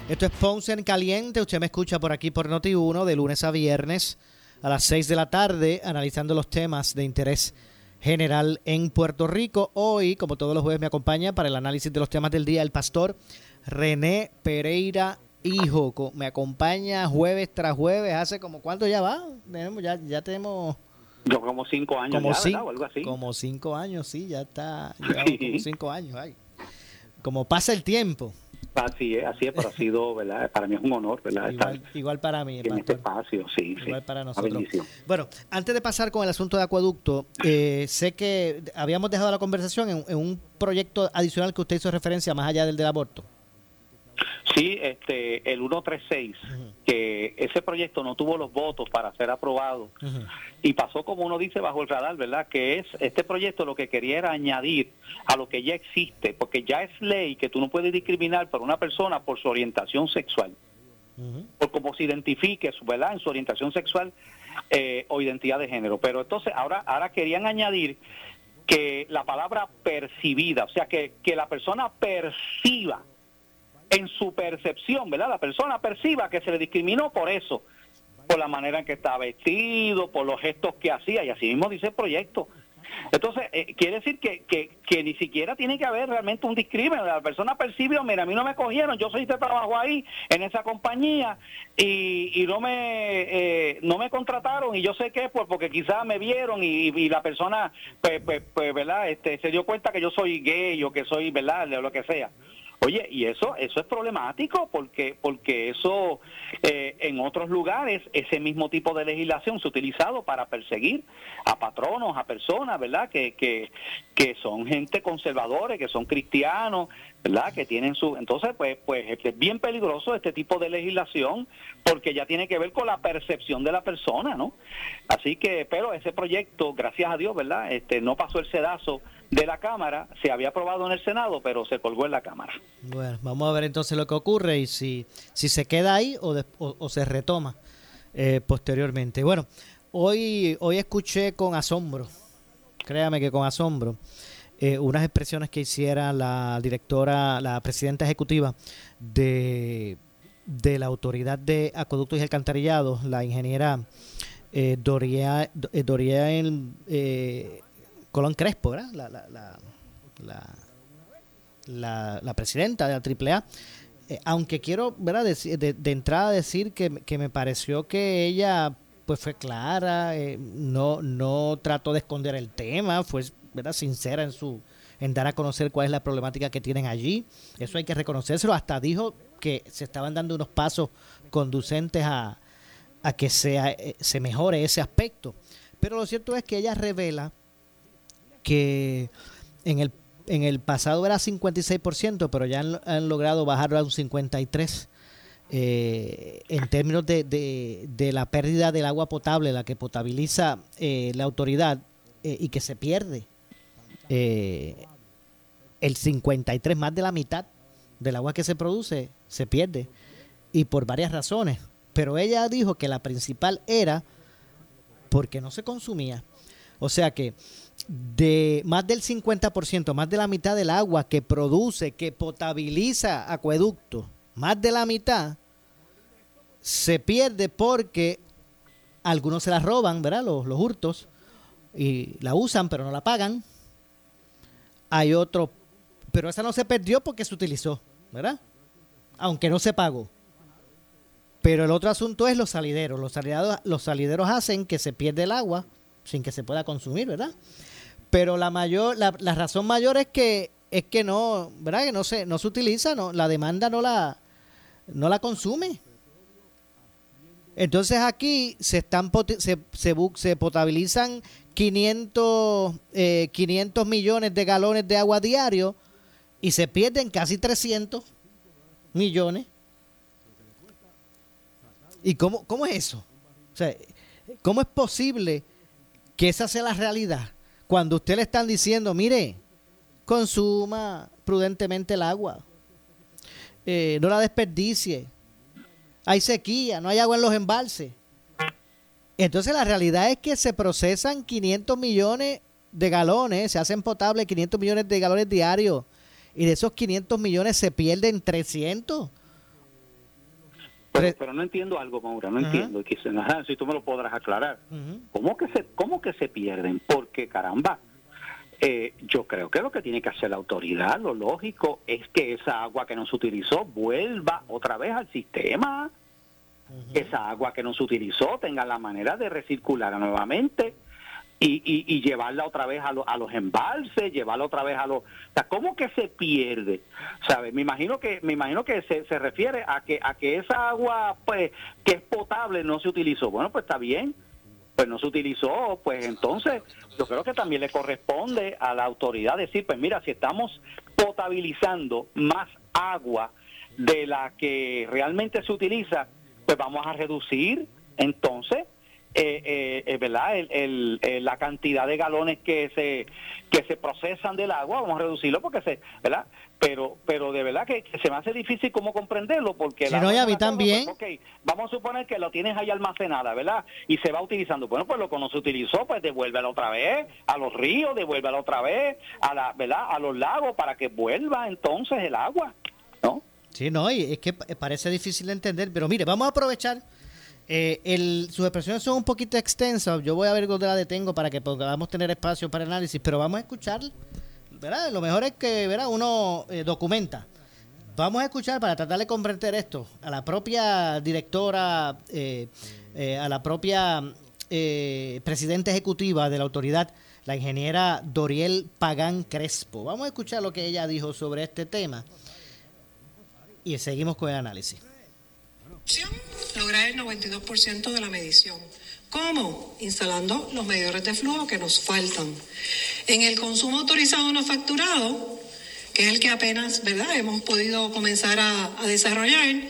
Esto es Ponce en Caliente. Usted me escucha por aquí por Noti1 de lunes a viernes a las 6 de la tarde, analizando los temas de interés general en Puerto Rico. Hoy, como todos los jueves, me acompaña para el análisis de los temas del día el pastor René Pereira hijo me acompaña jueves tras jueves. ¿Hace como cuánto ya va? Tenemos, ya, ya tenemos...
Yo como cinco años
como
cinco,
algo así. Como cinco años, sí, ya está. como cinco años. Ay. Como pasa el tiempo.
Así es, así es, pero ha sido, ¿verdad? Para mí es un honor, ¿verdad?
Igual, para mí.
En este espacio, sí.
Igual para nosotros. Bueno, antes de pasar con el asunto de acueducto, eh, sé que habíamos dejado la conversación en, en, un proyecto adicional que usted hizo referencia más allá del del aborto.
Sí, este, el 136, que ese proyecto no tuvo los votos para ser aprobado y pasó, como uno dice, bajo el radar, ¿verdad? Que es, este proyecto lo que quería era añadir a lo que ya existe, porque ya es ley que tú no puedes discriminar por una persona por su orientación sexual, por cómo se identifique, ¿verdad? En su orientación sexual eh, o identidad de género. Pero entonces ahora, ahora querían añadir que la palabra percibida, o sea, que, que la persona perciba en su percepción, ¿verdad? La persona perciba que se le discriminó por eso, por la manera en que estaba vestido, por los gestos que hacía, y así mismo dice el proyecto. Entonces, eh, quiere decir que, que, ni siquiera tiene que haber realmente un discrimen. La persona percibe, mira, a mí no me cogieron, yo soy de trabajo ahí, en esa compañía, y, y no me eh, no me contrataron, y yo sé que pues porque quizás me vieron y, y la persona, pues, pues, pues, ¿verdad? Este, se dio cuenta que yo soy gay o que soy, ¿verdad? O lo que sea. Oye, y eso eso es problemático porque porque eso eh, en otros lugares ese mismo tipo de legislación se ha utilizado para perseguir a patronos, a personas, ¿verdad? Que, que, que son gente conservadores, que son cristianos, ¿verdad? Que tienen su entonces pues pues es bien peligroso este tipo de legislación porque ya tiene que ver con la percepción de la persona, ¿no? Así que pero ese proyecto, gracias a Dios, ¿verdad? Este no pasó el sedazo de la Cámara, se había aprobado en el Senado, pero se colgó en la Cámara.
Bueno, vamos a ver entonces lo que ocurre y si, si se queda ahí o, se retoma eh, posteriormente. Bueno, hoy, hoy escuché con asombro, créame que con asombro, eh, unas expresiones que hiciera la directora, la presidenta ejecutiva de, de la Autoridad de Acueductos y Alcantarillados, la ingeniera eh, Doria, eh, Doria eh, Colón Crespo, ¿verdad? La, la, la, presidenta de la AAA. Eh, aunque quiero, ¿verdad? De, de, entrada decir que, me pareció que ella pues fue clara, eh, no, no trató de esconder el tema, fue ¿verdad? sincera en su en dar a conocer cuál es la problemática que tienen allí. Eso hay que reconocérselo. Hasta dijo que se estaban dando unos pasos conducentes a, a que sea, eh, se mejore ese aspecto. Pero lo cierto es que ella revela que en el, en el pasado era 56%, pero ya han, logrado bajarlo a un 53%. Eh, en términos de, de, la pérdida del agua potable, la que potabiliza eh, la autoridad eh, y que se pierde el 53, más de la mitad del agua que se produce, se pierde y por varias razones. Pero ella dijo que la principal era porque no se consumía. O sea que de más del 50%, más de la mitad del agua que produce, que potabiliza acueducto, más de la mitad, se pierde porque algunos se la roban, ¿verdad? Los, los hurtos, y la usan pero no la pagan. Hay otro, pero esa no se perdió porque se utilizó, ¿verdad? Aunque no se pagó. Pero el otro asunto es los salideros. Los salideros, los salideros hacen que se pierda el agua sin que se pueda consumir, ¿verdad? Pero la mayor, la, razón mayor es que es que no, ¿verdad? Que no se, no se utiliza, no, la demanda no la, no la consume. Entonces aquí se están se, se, se potabilizan 500, 500 eh, millones de galones de agua diario y se pierden casi 300 millones. ¿Y cómo, cómo es eso? O sea, ¿cómo es posible que esa sea la realidad. Cuando usted le están diciendo, mire, consuma prudentemente el agua, eh, no la desperdicie, hay sequía, no hay agua en los embalses. Entonces la realidad es que se procesan 500 millones de galones, se hacen potables 500 millones de galones diarios y de esos 500 millones se pierden 300
pero, no entiendo algo, Maura, no entiendo. si tú me lo podrás aclarar. ¿Cómo, que se, ¿Cómo que se pierden? Porque, caramba, eh, yo creo que lo que tiene que hacer la autoridad, lo lógico, es que esa agua que no se utilizó vuelva otra vez al sistema. Esa agua que no se utilizó tenga la manera de recircular nuevamente y, y, llevarla otra vez a, a los embalses, llevarla otra vez a los... O ¿cómo que se pierde? ¿Sabes? Me imagino que me imagino que se, se refiere a que a que esa agua pues que es potable no se utilizó. Bueno, pues está bien. Pues no se utilizó, pues entonces yo creo que también le corresponde a la autoridad decir, pues mira, si estamos potabilizando más agua de la que realmente se utiliza, pues vamos a reducir entonces eh, eh, eh, ¿verdad? El, la cantidad de galones que se que se procesan del agua, vamos a reducirlo porque se, ¿verdad? Pero pero de verdad que, se me hace difícil cómo comprenderlo porque
si no, ya vi también.
Pues, vamos a suponer que lo tienes ahí almacenada, ¿verdad? Y se va utilizando. Bueno, pues lo que no se utilizó, pues devuélvelo otra vez a los ríos, devuélvelo otra vez a la, ¿verdad? A los lagos para que vuelva entonces el agua, ¿no?
Sí, no, y es que parece difícil de entender, pero mire, vamos a aprovechar eh, el, sus expresiones son un poquito extensas. Yo voy a ver dónde la detengo para que podamos tener espacio para análisis, pero vamos a escuchar. ¿verdad? Lo mejor es que ¿verdad? uno eh, documenta. Vamos a escuchar para tratar de comprender esto a la propia directora, eh, a la propia presidenta ejecutiva de la autoridad, la ingeniera Doriel Pagán Crespo. Vamos a escuchar lo que ella dijo sobre este tema y seguimos con el análisis
lograr el 92% de la medición. ¿Cómo? Instalando los medidores de flujo que nos faltan. En el consumo autorizado no facturado, que es el que apenas, ¿verdad?, hemos podido comenzar a, desarrollar,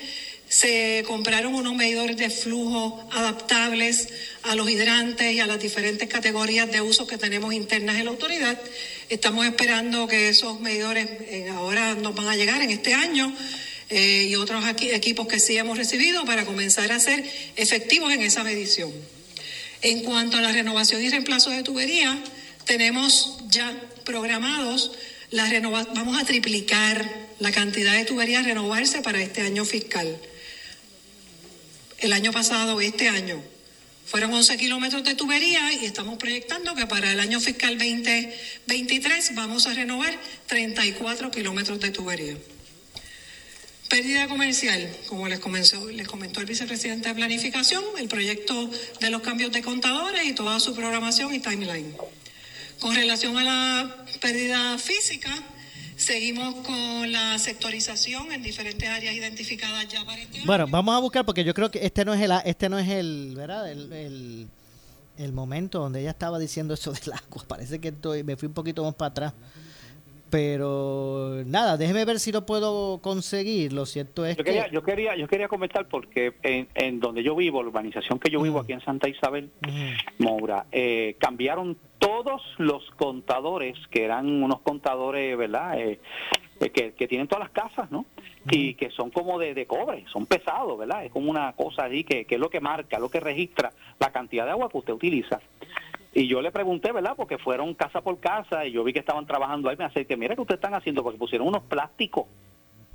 se compraron unos medidores de flujo adaptables a los hidrantes y a las diferentes categorías de uso que tenemos internas en la autoridad. Estamos esperando que esos medidores eh, ahora nos van a llegar en este año eh, y otros equipos que sí hemos recibido para comenzar a ser efectivos en esa medición. En cuanto a la renovación y reemplazo de tubería, tenemos ya programados, la vamos a triplicar la cantidad de tuberías renovarse para este año fiscal. El año pasado, este año, fueron 11 kilómetros de tubería y estamos proyectando que para el año fiscal 2023 vamos a renovar 34 kilómetros de tubería. Pérdida comercial, como les, comenzó, les comentó el vicepresidente de Planificación, el proyecto de los cambios de contadores y toda su programación y timeline. Con relación a la pérdida física, seguimos con la sectorización en diferentes áreas identificadas ya para este
Bueno, vamos a buscar porque yo creo que este no es el, este no es el, ¿verdad? El, el momento donde ella estaba diciendo eso del agua. Parece que estoy, me fui un poquito más para atrás. Pero nada, déjeme ver si lo puedo conseguir. Lo cierto es
yo
que.
Quería, yo, quería, yo quería comentar porque en, donde yo vivo, la urbanización que yo vivo aquí en Santa Isabel, Moura, eh, cambiaron todos los contadores, que eran unos contadores, ¿verdad? Eh, eh, que, tienen todas las casas, ¿no? Y que son como de, de, cobre, son pesados, ¿verdad? Es como una cosa ahí que, que es lo que marca, lo que registra la cantidad de agua que usted utiliza. Y yo le pregunté, ¿verdad? Porque fueron casa por casa y yo vi que estaban trabajando ahí. Me que mira que ustedes están haciendo, porque pusieron unos plásticos,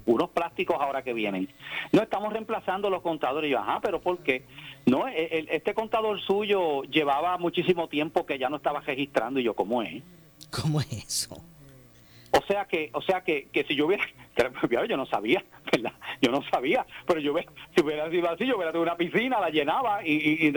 unos plásticos ahora que vienen. No estamos reemplazando los contadores. Y yo, ajá, pero ¿por qué? No, e, este contador suyo llevaba muchísimo tiempo que ya no estaba registrando. Y yo, ¿cómo es?
¿Cómo es eso?
O sea que, o sea que, que si yo hubiera, yo no sabía, ¿verdad? Yo no sabía, pero yo si hubiera sido así, yo hubiera tenido una piscina, la llenaba y, y,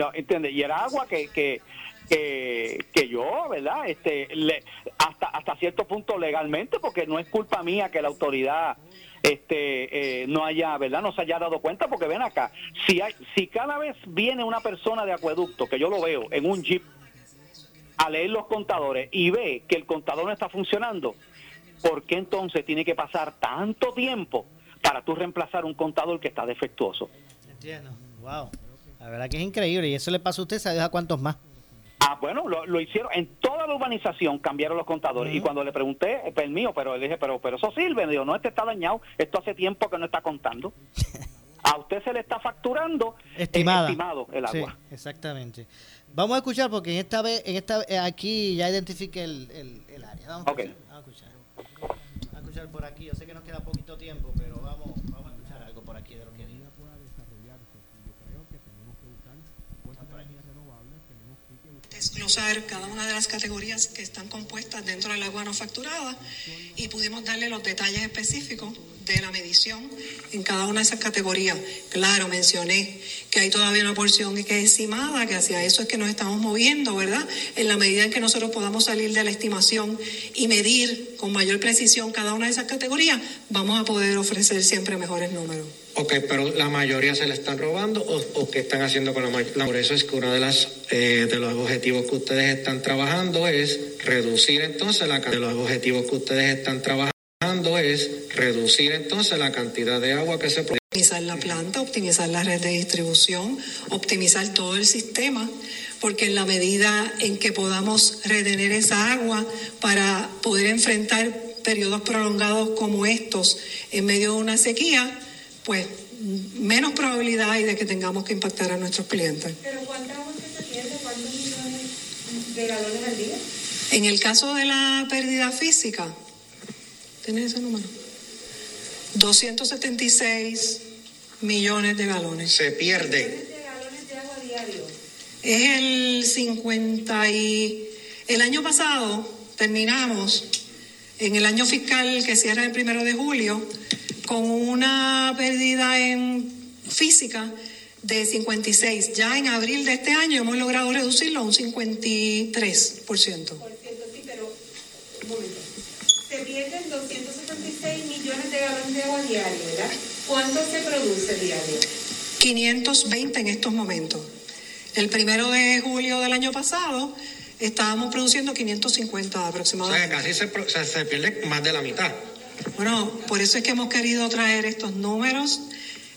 y era agua que, que, que, que yo, ¿verdad? Este, le, hasta, hasta cierto punto legalmente, porque no es culpa mía que la autoridad este eh, no haya, ¿verdad? No se haya dado cuenta, porque ven acá, si, hay, si cada vez viene una persona de acueducto, que yo lo veo en un jeep, a leer los contadores y ve que el contador no está funcionando, ¿por qué entonces tiene que pasar tanto tiempo para tú reemplazar un contador que está defectuoso?
Entiendo, wow. La verdad que es increíble y eso le pasa a usted, ¿sabes a cuántos más?
Ah, bueno, lo, hicieron en toda la urbanización, cambiaron los contadores. Y cuando le pregunté, eh, pues, el mío, pero le dije, pero, pero eso sirve. Me dijo, no, este está dañado, esto hace tiempo que no está contando. a usted se le está facturando
eh, Estimada.
estimado el agua.
Sí, exactamente. Vamos a escuchar porque en esta vez, en esta eh, aquí ya identifique el, el, área. Vamos a, escuchar, vamos a escuchar. Escuchar por aquí. Yo sé que nos queda poquito tiempo, pero vamos, vamos a escuchar algo por aquí de lo que diga.
desglosar cada una de las categorías que están compuestas dentro del agua no facturada y pudimos darle los detalles específicos de la medición en cada una de esas categorías. Claro, mencioné que hay todavía una porción que es estimada, que hacia eso es que nos estamos moviendo, ¿verdad? En la medida en que nosotros podamos salir de la estimación y medir con mayor precisión cada una de esas categorías, vamos a poder ofrecer siempre mejores números.
Ok, pero la mayoría se la están robando o, qué están haciendo con la mayoría. Por eso es que uno de, las, eh, de los objetivos que ustedes están trabajando es reducir entonces la cantidad de los objetivos que ustedes están trabajando buscando es reducir entonces la cantidad de agua que se produce.
Optimizar la planta, optimizar la red de distribución, optimizar todo el sistema, porque en la medida en que podamos retener esa agua para poder enfrentar periodos prolongados como estos en medio de una sequía, pues menos probabilidad hay de que tengamos que impactar a nuestros clientes.
¿Pero cuánta agua se pierde? ¿Cuántos millones de galones al día?
En el caso de la pérdida física, ¿tienes ese número? 276 millones de galones.
Se pierde.
de galones de agua diario?
Es el 50 y... El año pasado terminamos, en el año fiscal que cierra el primero de julio, con una pérdida en física de 56. Ya en abril de este año hemos logrado reducirlo a un 53%.
Por cierto, sí, pero un momento. Se pierden 276 millones de galones de agua diario, ¿verdad? ¿Cuánto se produce diario?
520 en estos momentos. El primero de julio del año pasado estábamos produciendo 550
O sea,
aproximadamente.
casi se, pierde más de la mitad.
Bueno, por eso es que hemos querido traer estos números.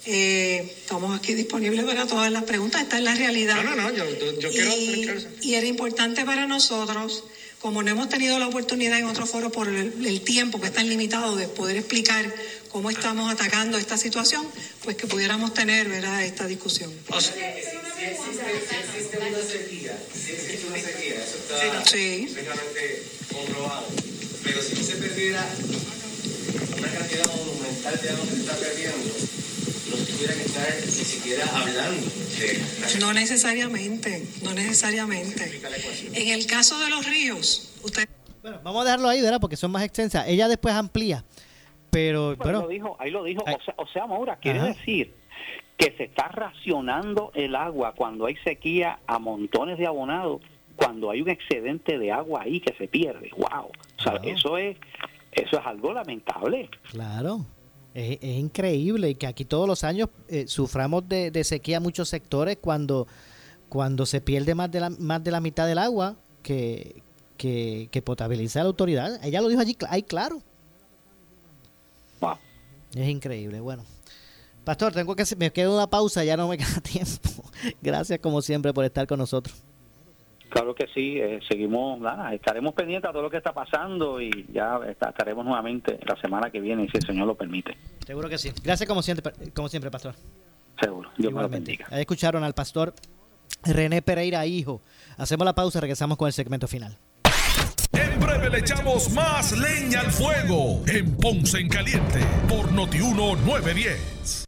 Eh, estamos aquí disponibles para todas las preguntas. Esta es la realidad.
No, no, no, yo, yo, yo quiero...
y,
quiero-
y era importante para nosotros, como no hemos tenido la oportunidad en otro foro por el, el tiempo que es tan limitado de poder explicar cómo estamos atacando esta situación, pues que pudiéramos tener ¿verdad? esta discusión.
existe una sequía, si existe una sequía, eso está
Sí.
comprobado. Pero si no se perdiera una cantidad monumental de agua que se está perdiendo, tuviera que estar ni siquiera hablando de la
No necesariamente, no necesariamente. En el caso de los ríos, usted
Bueno, vamos a dejarlo ahí, ¿verdad? Porque son más extensas. Ella después amplía. Pero,
Bueno,
bueno,
lo dijo, ahí lo dijo. O sea, o sea, Maura, quiere
Ajá.
decir que se está racionando el agua cuando hay sequía a montones de abonados, cuando hay un excedente de agua ahí que se pierde. ¡Wow! O sea, eso es eso es algo lamentable.
claro. Es, es increíble y que aquí todos los años eh, suframos de, de sequía muchos sectores cuando, cuando se pierde más de la, más de la mitad del agua que, que, que potabiliza la autoridad. Ella lo dijo allí, ahí claro.
Wow.
Es increíble. Bueno, Pastor, tengo que me quedo una pausa, ya no me queda tiempo. Gracias como siempre por estar con nosotros.
Claro que sí, eh, seguimos, nada, estaremos pendientes a todo lo que está pasando y ya estaremos nuevamente la semana que viene, si el Señor lo permite.
Seguro que sí. Gracias como siempre, como siempre, Pastor.
Seguro. Dios me lo bendiga.
Ahí escucharon al pastor René Pereira, hijo. Hacemos la pausa, regresamos con el segmento final.
En breve le echamos más leña al fuego en Ponce en Caliente por Notiuno 910.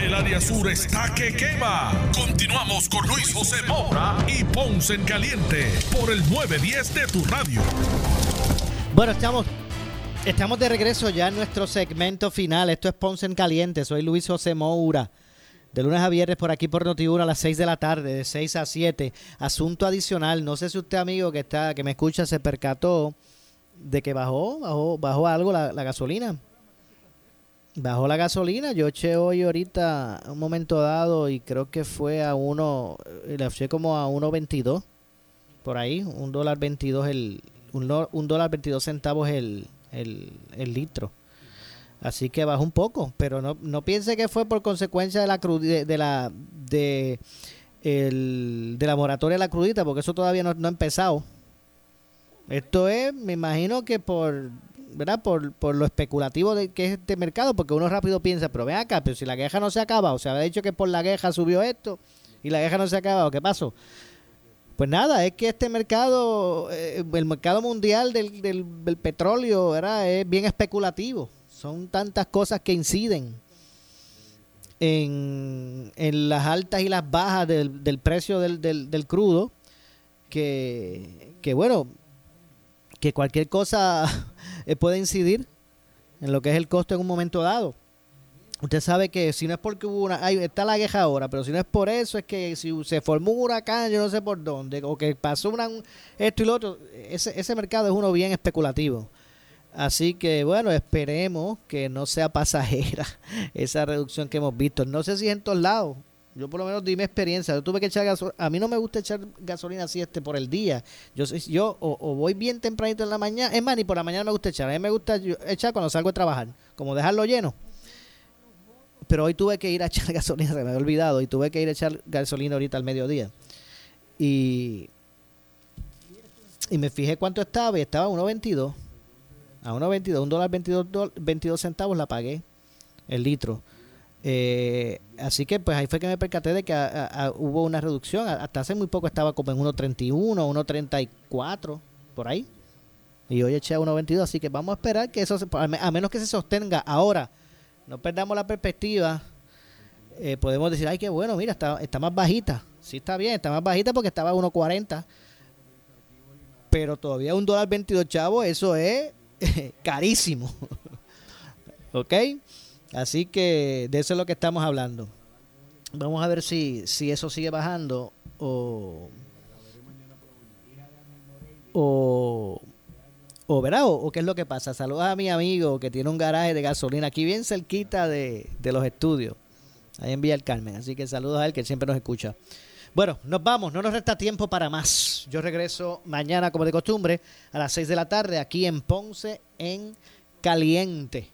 El área sur está que quema. Continuamos con Luis José Moura y Ponce en Caliente por el 910 de tu radio.
Bueno, estamos, estamos de regreso ya en nuestro segmento final. Esto es Ponce en Caliente. Soy Luis José Moura. De lunes a viernes por aquí por Noti1 a las 6 de la tarde, de 6 a 7. Asunto adicional. No sé si usted, amigo, que está, que me escucha, se percató de que bajó, bajó, bajó algo la, la gasolina. Bajó la gasolina. Yo eché hoy ahorita un momento dado y creo que fue a uno, eh, le eché como a 1.22 por ahí, un dólar 22 el, un, un dólar 22 centavos el, el, el litro. Así que bajó un poco, pero no, no piense que fue por consecuencia de la cru- de, de la de el, de la moratoria de la crudita, porque eso todavía no, no ha empezado. Esto es, me imagino que por ¿verdad? Por, por lo especulativo de que es este mercado, porque uno rápido piensa, pero ven acá, pero si la queja no se acaba, o se había dicho que por la queja subió esto y la queja no se ha acabado, ¿qué pasó? Pues nada, es que este mercado, eh, el mercado mundial del, del, petróleo, ¿verdad? Es bien especulativo. Son tantas cosas que inciden en, en las altas y las bajas del, del precio del, del, del crudo, que, que bueno, que cualquier cosa eh, puede incidir en lo que es el costo en un momento dado. Usted sabe que si no es porque hubo una, ahí está la queja ahora, pero si no es por eso, es que si se formó un huracán, yo no sé por dónde, o que pasó una, esto y lo otro, ese, ese mercado es uno bien especulativo. Así que bueno, esperemos que no sea pasajera esa reducción que hemos visto. No sé si en todos lados, yo por lo menos di mi experiencia. Yo tuve que echar gasolina. A mí no me gusta echar gasolina así este por el día. Yo yo o, voy bien tempranito en la mañana. Es más, ni por la mañana me gusta echar. A mí me gusta echar cuando salgo a trabajar. Como dejarlo lleno. Pero hoy tuve que ir a echar gasolina. Se me había olvidado. Y tuve que ir a echar gasolina ahorita al mediodía. Y, y me fijé cuánto estaba. Y estaba a 1.22. A 1.22. Un dólar 22, 22 centavos la pagué. El litro. Eh, así que pues ahí fue que me percaté de que hubo una reducción. Hasta hace muy poco estaba como en 1.31, 1.34, por ahí. Y hoy eché a 1.22, así que vamos a esperar que eso, se, a menos que se sostenga ahora, no perdamos la perspectiva, eh, podemos decir, ay, qué bueno, mira, está, está más bajita. Sí está bien, está más bajita porque estaba a 1.40. Pero todavía un dólar 22 chavos, eso es carísimo. ¿Ok? Así que de eso es lo que estamos hablando. Vamos a ver si, si eso sigue bajando o, o, o verá o, qué es lo que pasa. Saludos a mi amigo que tiene un garaje de gasolina aquí bien cerquita de, de los estudios, ahí en Villa Carmen. Así que saludos a él que siempre nos escucha. Bueno, nos vamos, no nos resta tiempo para más. Yo regreso mañana, como de costumbre, a las 6 de la tarde, aquí en Ponce, en Caliente.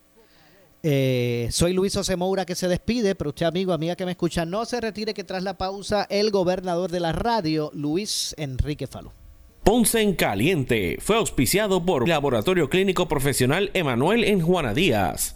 Eh, soy Luis José Moura que se despide, pero usted amigo, amiga que me escucha, no se retire que tras la pausa el gobernador de la radio, Luis Enrique Falo.
Ponce en Caliente fue auspiciado por Laboratorio Clínico Profesional Emanuel en Juana Díaz.